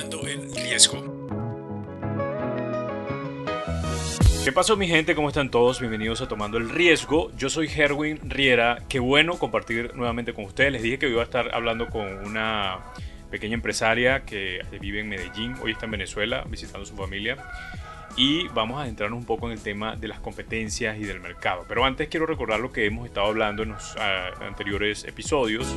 el riesgo. ¿Qué pasó mi gente? ¿Cómo están todos? Bienvenidos a Tomando el Riesgo. Yo soy Herwin Riera. Qué bueno compartir nuevamente con ustedes. Les dije que iba a estar hablando con una pequeña empresaria que vive en Medellín, hoy está en Venezuela visitando a su familia. Y vamos a adentrarnos un poco en el tema de las competencias y del mercado. Pero antes quiero recordar lo que hemos estado hablando en los ah, anteriores episodios.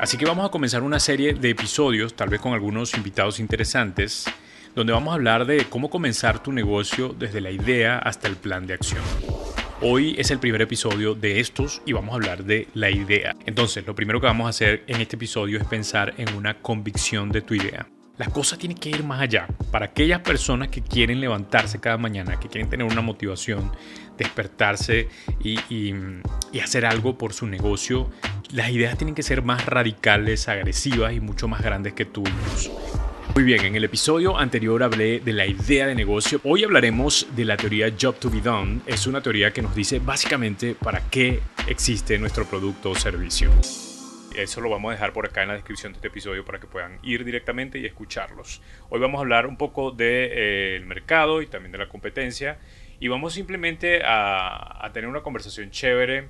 Así que vamos a comenzar una serie de episodios, tal vez con algunos invitados interesantes donde vamos a hablar de cómo comenzar tu negocio desde la idea hasta el plan de acción. Hoy es el primer episodio de estos y vamos a hablar de la idea. Entonces, lo primero que vamos a hacer en este episodio es pensar en una convicción de tu idea. Las cosas tienen que ir más allá. Para aquellas personas que quieren levantarse cada mañana, que quieren tener una motivación, despertarse y hacer algo por su negocio, las ideas tienen que ser más radicales, agresivas y mucho más grandes que tú. Muy bien, en el episodio anterior hablé de la idea de negocio. Hoy hablaremos de la teoría Job to be Done. Es una teoría que nos dice básicamente para qué existe nuestro producto o servicio. Eso lo vamos a dejar por acá en la descripción de este episodio para que puedan ir directamente y escucharlos. Hoy vamos a hablar un poco del eh, mercado y también de la competencia y vamos simplemente a, a tener una conversación chévere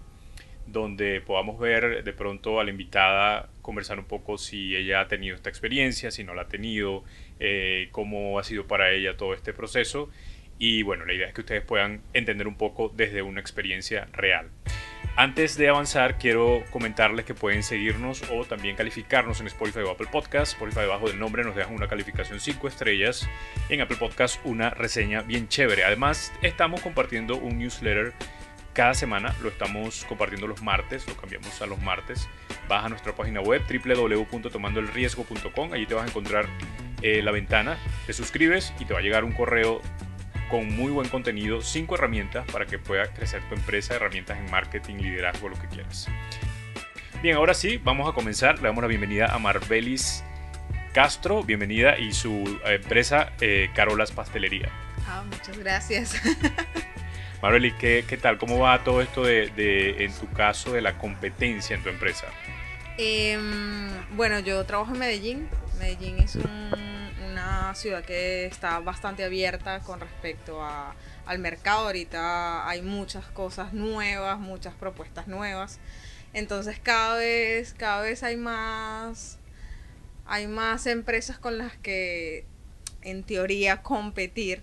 donde podamos ver de pronto a la invitada conversar un poco si ella ha tenido esta experiencia, si no la ha tenido, eh, cómo ha sido para ella todo este proceso. Y bueno, la idea es que ustedes puedan entender un poco desde una experiencia real. Antes de avanzar, quiero comentarles que pueden seguirnos o también calificarnos en Spotify o Apple Podcast. Spotify debajo del nombre nos dejan una calificación 5 estrellas. En Apple Podcast una reseña bien chévere. Además, estamos compartiendo un newsletter cada semana lo estamos compartiendo los martes, lo cambiamos a los martes. Vas a nuestra página web www.tomandoelriesgo.com, allí te vas a encontrar eh, la ventana, te suscribes y te va a llegar un correo con muy buen contenido, cinco herramientas para que pueda crecer tu empresa, herramientas en marketing, liderazgo, lo que quieras. Bien, ahora sí, vamos a comenzar. Le damos la bienvenida a Marbelis Castro, bienvenida, y su empresa eh, Carolas Pastelería. Ah, muchas gracias. Marely, ¿qué, ¿qué, tal? ¿Cómo va todo esto de, de, en tu caso, de la competencia en tu empresa? Eh, bueno, yo trabajo en Medellín. Medellín es un, una ciudad que está bastante abierta con respecto a, al mercado. Ahorita hay muchas cosas nuevas, muchas propuestas nuevas. Entonces cada vez, cada vez hay más, hay más empresas con las que en teoría competir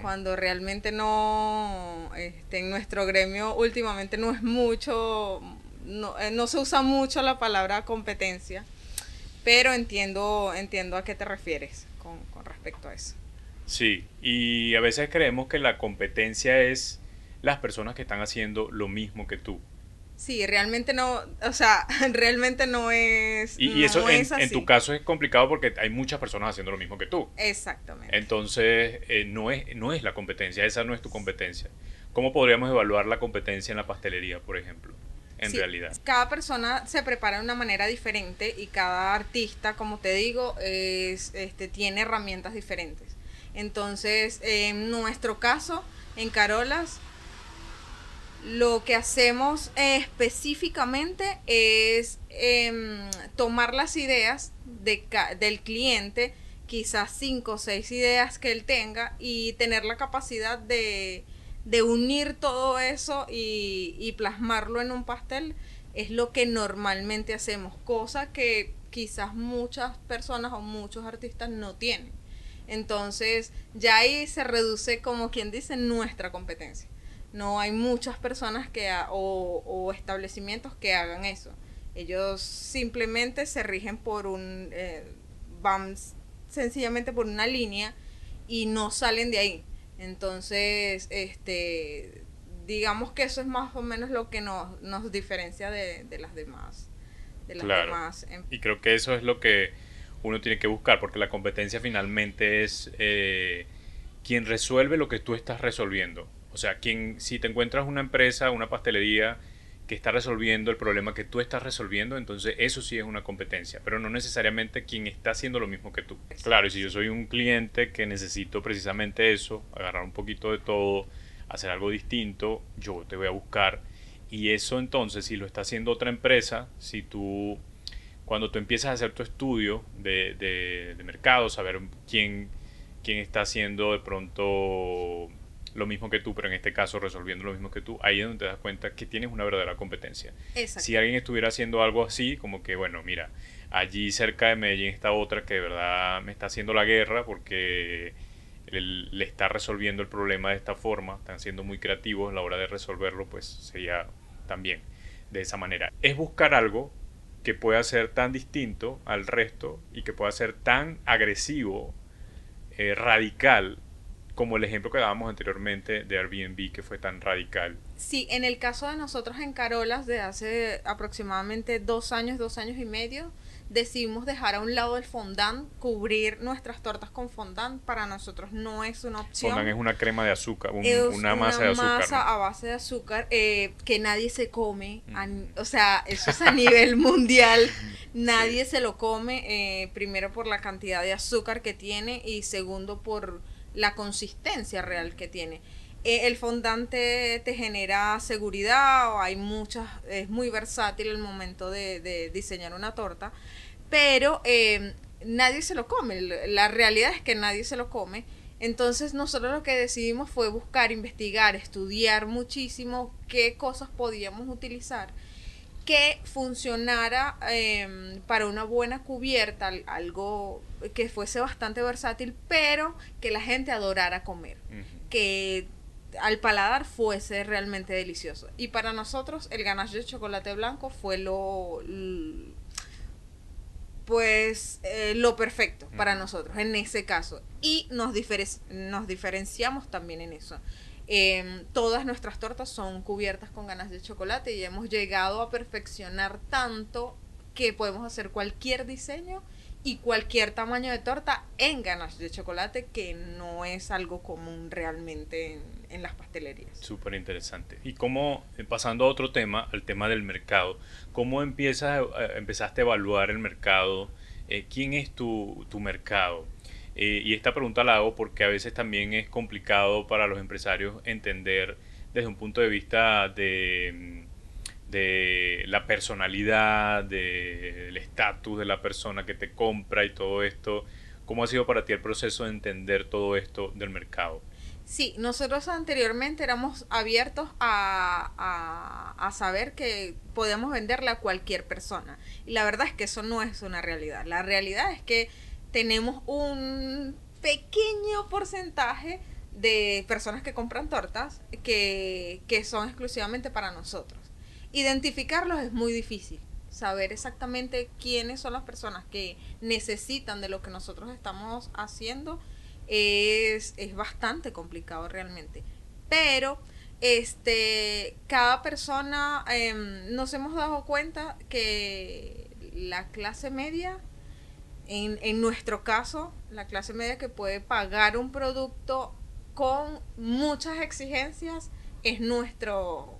cuando realmente no, este, en nuestro gremio últimamente no es mucho, no, eh, no, se usa mucho la palabra competencia, pero entiendo, entiendo a qué te refieres con, con respecto a eso. Sí, y a veces creemos que la competencia es las personas que están haciendo lo mismo que tú. Sí, realmente no, o sea, realmente no es. Y, y eso en, en, tu caso es complicado porque hay muchas personas haciendo lo mismo que tú. Exactamente. Entonces, eh, no, es, no es la competencia, esa no es tu competencia. ¿Cómo podríamos evaluar la competencia en la pastelería, por ejemplo? En sí, realidad. Cada persona se prepara de una manera diferente y cada artista, como te digo, es, este, tiene herramientas diferentes. Entonces, en nuestro caso, en Carolas, lo que hacemos específicamente es eh, tomar las ideas de, del cliente, quizás cinco o seis ideas que él tenga, y tener la capacidad de, de unir todo eso y, y, plasmarlo en un pastel, es lo que normalmente hacemos, cosa que quizás muchas personas o muchos artistas no tienen. Entonces, ya ahí se reduce, como quien dice, nuestra competencia no hay muchas personas que o, o, establecimientos que hagan eso. Ellos simplemente se rigen por un, eh, van sencillamente por una línea y no salen de ahí. Entonces, este, digamos que eso es más o menos lo que nos, nos diferencia de, de las demás. De las claro. demás. Em, y creo que eso es lo que uno tiene que buscar, porque la competencia finalmente es eh, quien resuelve lo que tú estás resolviendo. O sea, quien, si te encuentras una empresa, una pastelería que está resolviendo el problema que tú estás resolviendo, entonces eso sí es una competencia, pero no necesariamente quien está haciendo lo mismo que tú. Claro, y si yo soy un cliente que necesito precisamente eso, agarrar un poquito de todo, hacer algo distinto, yo te voy a buscar. Y eso entonces, si lo está haciendo otra empresa, si tú cuando tú empiezas a hacer tu estudio de, de, mercado, saber quién, quién está haciendo de pronto lo mismo que tú, pero en este caso resolviendo lo mismo que tú, ahí es donde te das cuenta que tienes una verdadera competencia. Si alguien estuviera haciendo algo así, como que, bueno, mira, allí cerca de Medellín está otra que de verdad me está haciendo la guerra porque le está resolviendo el problema de esta forma, están siendo muy creativos a la hora de resolverlo, pues sería también de esa manera. Es buscar algo que pueda ser tan distinto al resto y que pueda ser tan agresivo, eh, radical, como el ejemplo que dábamos anteriormente de Airbnb, que fue tan radical. Sí, en el caso de nosotros en Carolas, de hace aproximadamente dos años, dos años y medio, decidimos dejar a un lado el fondant, cubrir nuestras tortas con fondant, para nosotros no es una opción. Fondant es una crema de azúcar, una masa de azúcar. masa a base de azúcar eh, que nadie se come, o sea, eso es a nivel mundial, nadie se lo come, eh, primero por la cantidad de azúcar que tiene y segundo por la consistencia real que tiene. Eh, el fondante te genera seguridad, o hay muchas, es muy versátil el momento de, diseñar una torta pero em, nadie se lo come. La realidad es que nadie se lo come. Entonces nosotros lo que decidimos fue buscar, investigar, estudiar muchísimo qué cosas podíamos utilizar que funcionara em, para una buena cubierta, algo que fuese bastante versátil, pero que la gente adorara comer, que al paladar fuese realmente delicioso. Y para nosotros el ganache de chocolate blanco fue lo, pues eh, lo perfecto para nosotros en ese caso. Y nos, nos diferenciamos también en eso. Em, todas nuestras tortas son cubiertas con ganas de chocolate y hemos llegado a perfeccionar tanto que podemos hacer cualquier diseño y cualquier tamaño de torta en ganas de chocolate, que no es algo común realmente en, las pastelerías. Súper interesante. Y cómo, eh, pasando a otro tema, al tema del mercado, ¿cómo empiezas, empezaste a evaluar el mercado? Eh, ¿Quién es tu, tu mercado? Y esta pregunta la hago porque a veces también es complicado para los empresarios entender desde un punto de vista de de la personalidad, del estatus de la persona que te compra y todo esto. ¿Cómo ha sido para ti el proceso de entender todo esto del mercado? Sí, nosotros anteriormente éramos abiertos a, a, saber que podíamos venderle a cualquier persona. Y la verdad es que eso no es una realidad. La realidad es que tenemos un pequeño porcentaje de personas que compran tortas que, que son exclusivamente para nosotros. Identificarlos es muy difícil. Saber exactamente quiénes son las personas que necesitan de lo que nosotros estamos haciendo es, bastante complicado realmente. Pero este cada persona em, nos hemos dado cuenta que la clase media en, en, nuestro caso la clase media que puede pagar un producto con muchas exigencias es nuestro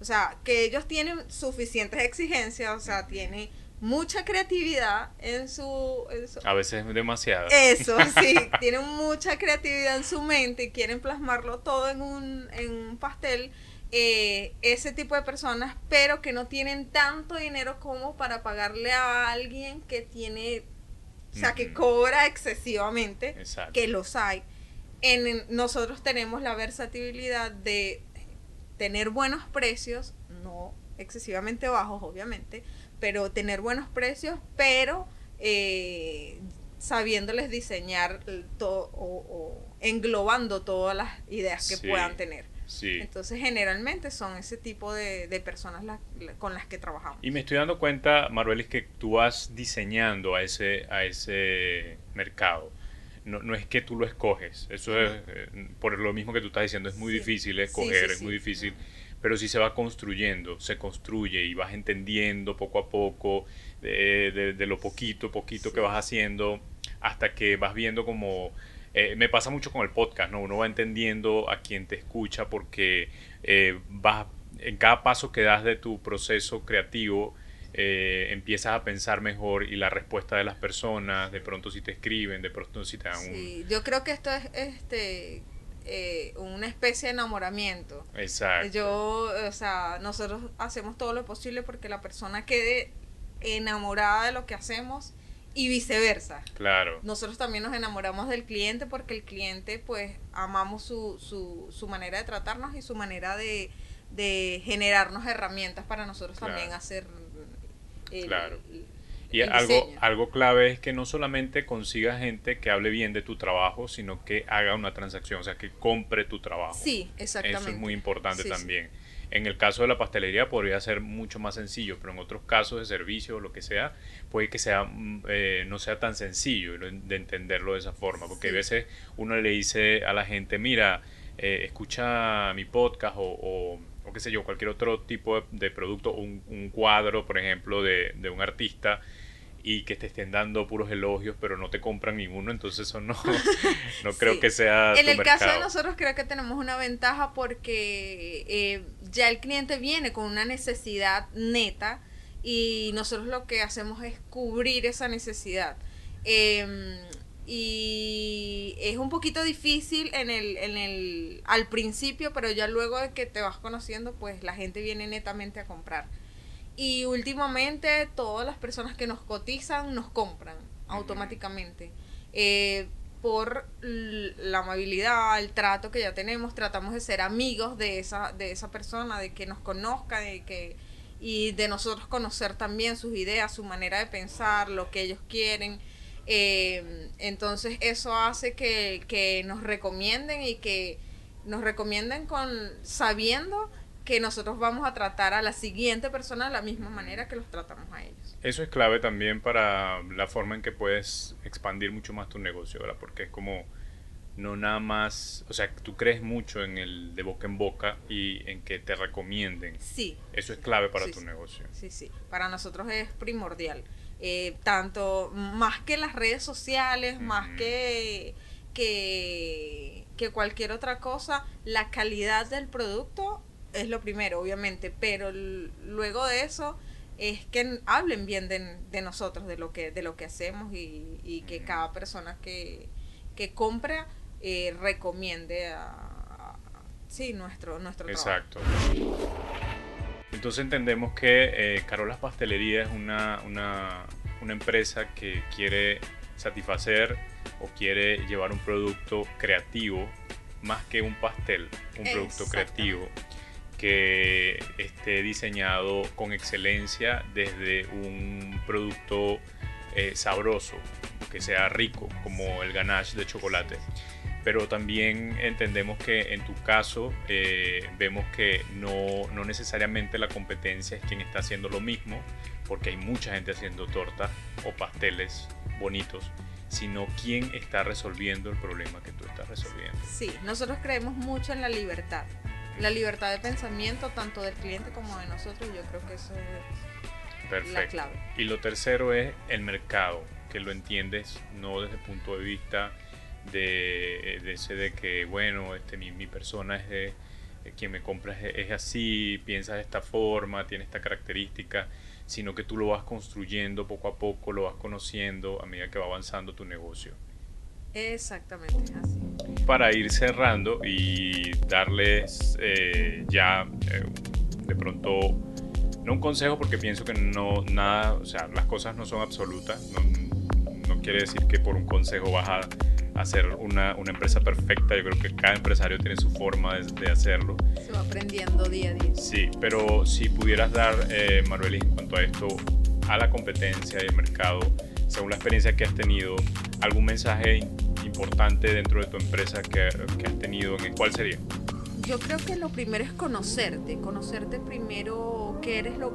o sea, que ellos tienen suficientes exigencias, o sea, tienen mucha creatividad en su, A veces demasiado. Eso, sí, tienen mucha creatividad en su mente y quieren plasmarlo todo en un, en un pastel. Eh, ese tipo de personas, pero que no tienen tanto dinero como para pagarle a alguien que tiene, o sea, que cobra excesivamente, que los hay. En, nosotros tenemos la versatilidad de tener buenos precios, no excesivamente bajos, obviamente, pero tener buenos precios, pero eh, sabiéndoles diseñar todo o, englobando todas las ideas que puedan tener. Entonces, generalmente son ese tipo de, personas con las que trabajamos. Y me estoy dando cuenta, Marbelis, que tú vas diseñando a ese, a ese mercado no, no es que tú lo escoges. Eso es, eh, por lo mismo que tú estás diciendo, es muy difícil escoger, es muy difícil. Pero sí se va construyendo, se construye y vas entendiendo poco a poco de, de, lo poquito, poquito que vas haciendo, hasta que vas viendo como... Eh, me pasa mucho con el podcast, ¿no? Uno va entendiendo a quien te escucha porque eh, vas, en cada paso que das de tu proceso creativo, eh, empiezas a pensar mejor y la respuesta de las personas, de pronto si te escriben, de pronto si te dan sí, Yo creo que esto es este eh, una especie de enamoramiento. Exacto. Yo, o sea, nosotros hacemos todo lo posible porque la persona quede enamorada de lo que hacemos y viceversa. Claro. Nosotros también nos enamoramos del cliente porque el cliente, pues, amamos su, su, su manera de tratarnos y su manera de, de generarnos herramientas para nosotros también hacer el, claro. Y algo, algo clave es que no solamente consiga gente que hable bien de tu trabajo, sino que haga una transacción, o sea, que compre tu trabajo. Sí, exactamente. Eso es muy importante también. En el caso de la pastelería podría ser mucho más sencillo, pero en otros casos de servicio o lo que sea, puede que sea mm, eh, no sea tan sencillo de entenderlo de esa forma, porque a veces uno le dice a la gente, mira, eh, escucha mi podcast o, o, qué sé yo, cualquier otro tipo de, producto, un, un, cuadro, por ejemplo, de, de un artista, y que te estén dando puros elogios, pero no te compran ninguno, entonces eso no, no creo que sea. En el caso de nosotros creo que tenemos una ventaja porque eh, ya el cliente viene con una necesidad neta y nosotros lo que hacemos es cubrir esa necesidad. Em, y es un poquito difícil en el, en el, al principio, pero ya luego de que te vas conociendo, pues la gente viene netamente a comprar. Y últimamente todas las personas que nos cotizan nos compran automáticamente. Eh, por la amabilidad, el trato que ya tenemos, tratamos de ser amigos de esa, de esa persona, de que nos conozca, de que, y de nosotros conocer también sus ideas, su manera de pensar, lo que ellos quieren. Eh, entonces eso hace que, que nos recomienden y que nos recomienden con sabiendo que nosotros vamos a tratar a la siguiente persona de la misma manera que los tratamos a ellos. Eso es clave también para la forma en que puedes expandir mucho más tu negocio, ¿verdad? Porque es como no nada más, o sea, tú crees mucho en el de boca en boca y en que te recomienden. Sí. Eso es clave para tu negocio. Sí, sí. Para nosotros es primordial. Eh, tanto más que las redes sociales, más que, que, que cualquier otra cosa, la calidad del producto es lo primero, obviamente, pero luego de eso es que hablen bien de, nosotros, de lo que, de lo que hacemos y, que cada persona que, que compra eh, recomiende a, sí, nuestro, nuestro Exacto. Entonces entendemos que eh, Carolas Pastelería es una, una, una empresa que quiere satisfacer o quiere llevar un producto creativo más que un pastel, un producto creativo que esté diseñado con excelencia desde un producto eh, sabroso, que sea rico, como el ganache de chocolate. Pero también entendemos que en tu caso eh, vemos que no, no necesariamente la competencia es quien está haciendo lo mismo, porque hay mucha gente haciendo tortas o pasteles bonitos sino quién está resolviendo el problema que tú estás resolviendo. Sí, nosotros creemos mucho en la libertad la libertad de pensamiento tanto del cliente como de nosotros, yo creo que eso es la clave. Y lo tercero es el mercado, que lo entiendes no desde el punto de vista de, ese de que, bueno, este, mi, mi persona es de, quien me compra es, así, piensa de esta forma, tiene esta característica, sino que tú lo vas construyendo poco a poco, lo vas conociendo a medida que va avanzando tu negocio. Exactamente, así. Para ir cerrando y darles eh, ya eh, de pronto, no un consejo porque pienso que no, nada, o sea, las cosas no son absolutas, no, quiere decir que por un consejo vas a hacer una, una, empresa perfecta. Yo creo que cada empresario tiene su forma de, hacerlo. Se va aprendiendo día a día. Sí, pero si pudieras dar, eh, Marbelis, en cuanto a esto, a la competencia y el mercado, según la experiencia que has tenido, algún mensaje importante dentro de tu empresa que, que has tenido, ¿cuál sería? Yo creo que lo primero es conocerte, conocerte primero qué eres lo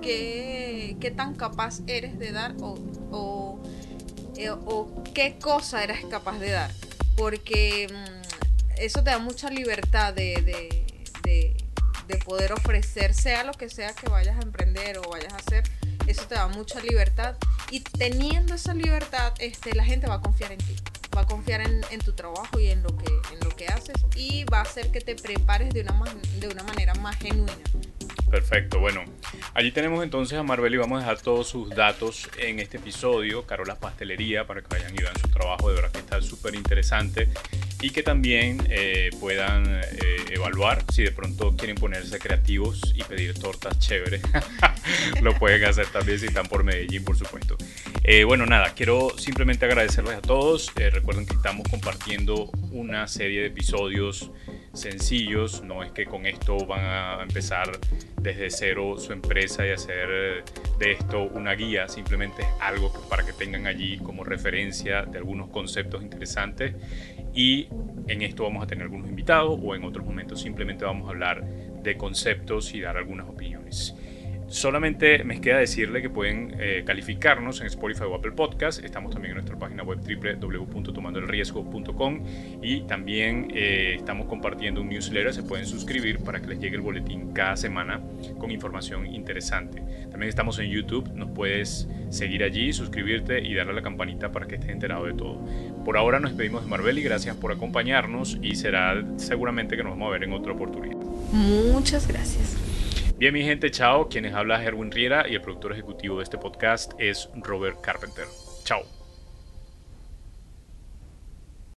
qué, qué tan capaz eres de dar o, o, eh, qué cosa eres capaz de dar. Porque mm, eso te da mucha libertad de, de, de, de poder ofrecer, sea lo que sea que vayas a emprender o vayas a hacer, eso te da mucha libertad y teniendo esa libertad este, la gente va a confiar en ti va a confiar en, tu trabajo y en lo, que, en lo que haces y va a hacer que te prepares de una, de una manera más genuina. Perfecto, bueno, allí tenemos entonces a Marvel y vamos a dejar todos sus datos en este episodio, Carola Pastelería, para que vayan y vean su trabajo, de verdad que está súper interesante. y que también eh, puedan eh, evaluar si de pronto quieren ponerse creativos y pedir tortas chéveres. Lo pueden hacer también si están por Medellín, por supuesto. Eh, bueno, nada, quiero simplemente agradecerles a todos. recuerden que estamos compartiendo una serie de episodios sencillos, no es que con esto van a empezar desde cero su empresa y hacer de esto una guía, simplemente es algo para que tengan allí como referencia de algunos conceptos interesantes y en esto vamos a tener algunos invitados o en otros momentos simplemente vamos a hablar de conceptos y dar algunas opiniones. Solamente me queda decirle que pueden eh, calificarnos en Spotify o Apple Podcast. Estamos también en nuestra página web www.tomandoelriesgo.com y también eh, estamos compartiendo un newsletter. Se pueden suscribir para que les llegue el boletín cada semana con información interesante. También estamos en YouTube. Nos puedes seguir allí, suscribirte y darle a la campanita para que estés enterado de todo. Por ahora nos despedimos de Marvel y gracias por acompañarnos y será seguramente que nos vamos a ver en otra oportunidad. Muchas gracias. Bien, mi gente, chao. Quienes habla Erwin Riera y el productor ejecutivo de este podcast es Robert Carpenter. Chao.